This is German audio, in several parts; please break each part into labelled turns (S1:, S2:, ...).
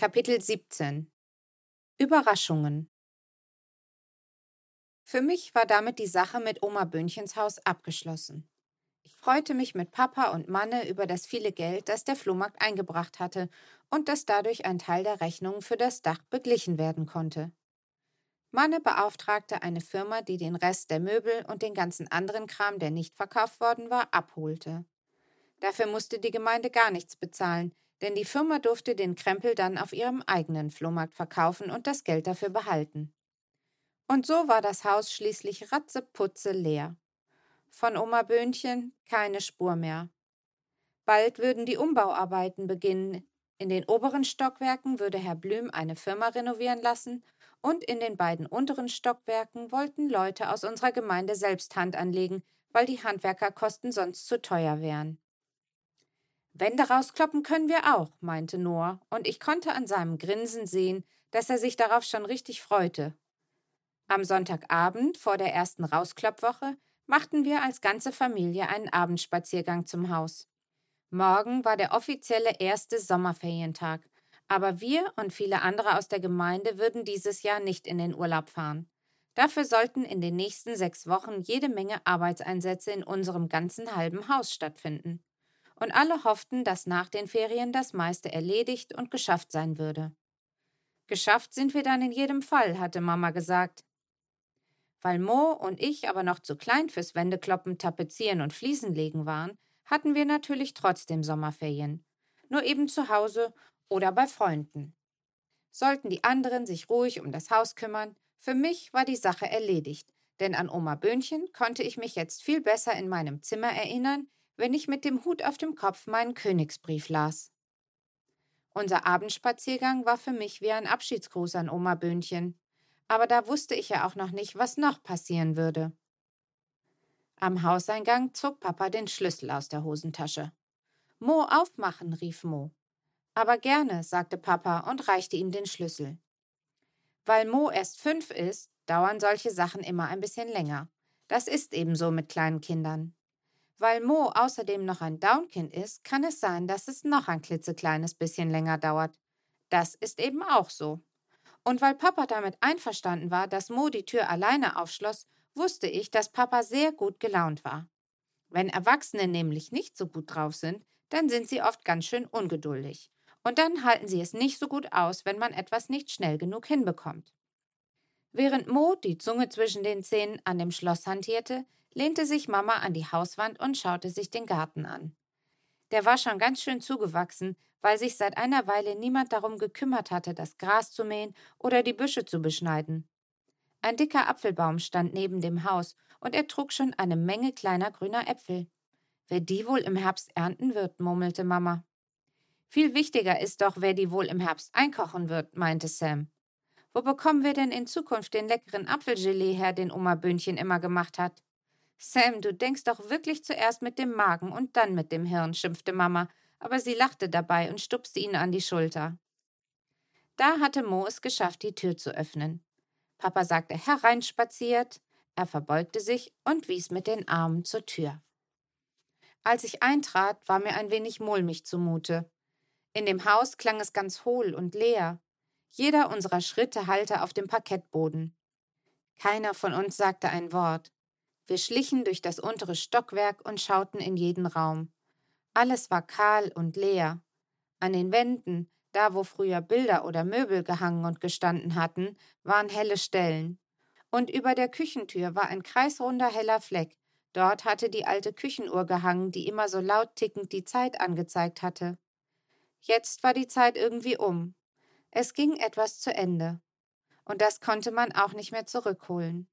S1: Kapitel 17 Überraschungen Für mich war damit die Sache mit Oma Böhnchens Haus abgeschlossen. Ich freute mich mit Papa und Manne über das viele Geld, das der Flohmarkt eingebracht hatte und dass dadurch ein Teil der Rechnungen für das Dach beglichen werden konnte. Manne beauftragte eine Firma, die den Rest der Möbel und den ganzen anderen Kram, der nicht verkauft worden war, abholte. Dafür musste die Gemeinde gar nichts bezahlen, denn die Firma durfte den Krempel dann auf ihrem eigenen Flohmarkt verkaufen und das Geld dafür behalten. Und so war das Haus schließlich ratzeputze leer. Von Oma Böhnchen keine Spur mehr. Bald würden die Umbauarbeiten beginnen. In den oberen Stockwerken würde Herr Blüm eine Firma renovieren lassen und in den beiden unteren Stockwerken wollten Leute aus unserer Gemeinde selbst Hand anlegen, weil die Handwerkerkosten sonst zu teuer wären. Wände rauskloppen können wir auch, meinte Noah, und ich konnte an seinem Grinsen sehen, dass er sich darauf schon richtig freute. Am Sonntagabend vor der ersten Rauskloppwoche machten wir als ganze Familie einen Abendspaziergang zum Haus. Morgen war der offizielle erste Sommerferientag, aber wir und viele andere aus der Gemeinde würden dieses Jahr nicht in den Urlaub fahren. Dafür sollten in den nächsten sechs Wochen jede Menge Arbeitseinsätze in unserem ganzen halben Haus stattfinden. Und alle hofften, dass nach den Ferien das meiste erledigt und geschafft sein würde. Geschafft sind wir dann in jedem Fall, hatte Mama gesagt. Weil Mo und ich aber noch zu klein fürs Wendekloppen, Tapezieren und Fliesenlegen waren, hatten wir natürlich trotzdem Sommerferien. Nur eben zu Hause oder bei Freunden. Sollten die anderen sich ruhig um das Haus kümmern, für mich war die Sache erledigt, denn an Oma Böhnchen konnte ich mich jetzt viel besser in meinem Zimmer erinnern, wenn ich mit dem Hut auf dem Kopf meinen Königsbrief las. Unser Abendspaziergang war für mich wie ein Abschiedsgruß an Oma Böhnchen, aber da wusste ich ja auch noch nicht, was noch passieren würde. Am Hauseingang zog Papa den Schlüssel aus der Hosentasche. Mo aufmachen, rief Mo. Aber gerne, sagte Papa und reichte ihm den Schlüssel. Weil Mo erst fünf ist, dauern solche Sachen immer ein bisschen länger. Das ist ebenso mit kleinen Kindern. Weil Mo außerdem noch ein Downkind ist, kann es sein, dass es noch ein klitzekleines bisschen länger dauert. Das ist eben auch so. Und weil Papa damit einverstanden war, dass Mo die Tür alleine aufschloss, wusste ich, dass Papa sehr gut gelaunt war. Wenn Erwachsene nämlich nicht so gut drauf sind, dann sind sie oft ganz schön ungeduldig. Und dann halten sie es nicht so gut aus, wenn man etwas nicht schnell genug hinbekommt. Während Mo die Zunge zwischen den Zähnen an dem Schloss hantierte, lehnte sich Mama an die Hauswand und schaute sich den Garten an. Der war schon ganz schön zugewachsen, weil sich seit einer Weile niemand darum gekümmert hatte, das Gras zu mähen oder die Büsche zu beschneiden. Ein dicker Apfelbaum stand neben dem Haus und er trug schon eine Menge kleiner grüner Äpfel. Wer die wohl im Herbst ernten wird, murmelte Mama. Viel wichtiger ist doch, wer die wohl im Herbst einkochen wird, meinte Sam. Wo bekommen wir denn in Zukunft den leckeren Apfelgelee her, den Oma Böhnchen immer gemacht hat? Sam, du denkst doch wirklich zuerst mit dem Magen und dann mit dem Hirn, schimpfte Mama, aber sie lachte dabei und stupste ihn an die Schulter. Da hatte Mo es geschafft, die Tür zu öffnen. Papa sagte hereinspaziert, er verbeugte sich und wies mit den Armen zur Tür. Als ich eintrat, war mir ein wenig mulmig zumute. In dem Haus klang es ganz hohl und leer. Jeder unserer Schritte hallte auf dem Parkettboden. Keiner von uns sagte ein Wort. Wir schlichen durch das untere Stockwerk und schauten in jeden Raum. Alles war kahl und leer. An den Wänden, da wo früher Bilder oder Möbel gehangen und gestanden hatten, waren helle Stellen. Und über der Küchentür war ein kreisrunder heller Fleck. Dort hatte die alte Küchenuhr gehangen, die immer so laut tickend die Zeit angezeigt hatte. Jetzt war die Zeit irgendwie um. Es ging etwas zu Ende. Und das konnte man auch nicht mehr zurückholen.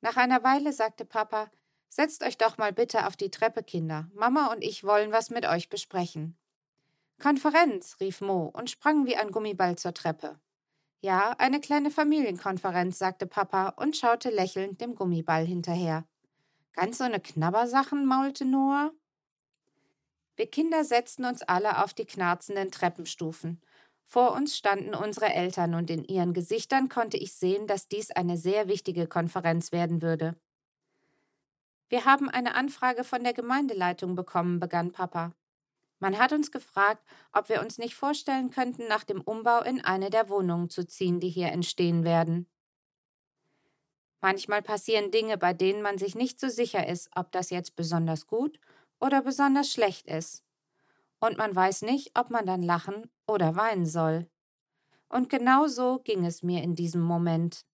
S1: Nach einer Weile sagte Papa, Setzt euch doch mal bitte auf die Treppe, Kinder. Mama und ich wollen was mit euch besprechen. Konferenz, rief Mo und sprang wie ein Gummiball zur Treppe. Ja, eine kleine Familienkonferenz, sagte Papa und schaute lächelnd dem Gummiball hinterher. Ganz so eine Knabbersachen, maulte Noah. Wir Kinder setzten uns alle auf die knarzenden Treppenstufen. Vor uns standen unsere Eltern und in ihren Gesichtern konnte ich sehen, dass dies eine sehr wichtige Konferenz werden würde. Wir haben eine Anfrage von der Gemeindeleitung bekommen, begann Papa. Man hat uns gefragt, ob wir uns nicht vorstellen könnten, nach dem Umbau in eine der Wohnungen zu ziehen, die hier entstehen werden. Manchmal passieren Dinge, bei denen man sich nicht so sicher ist, ob das jetzt besonders gut oder besonders schlecht ist. Und man weiß nicht, ob man dann lachen oder weinen soll. Und genau so ging es mir in diesem Moment.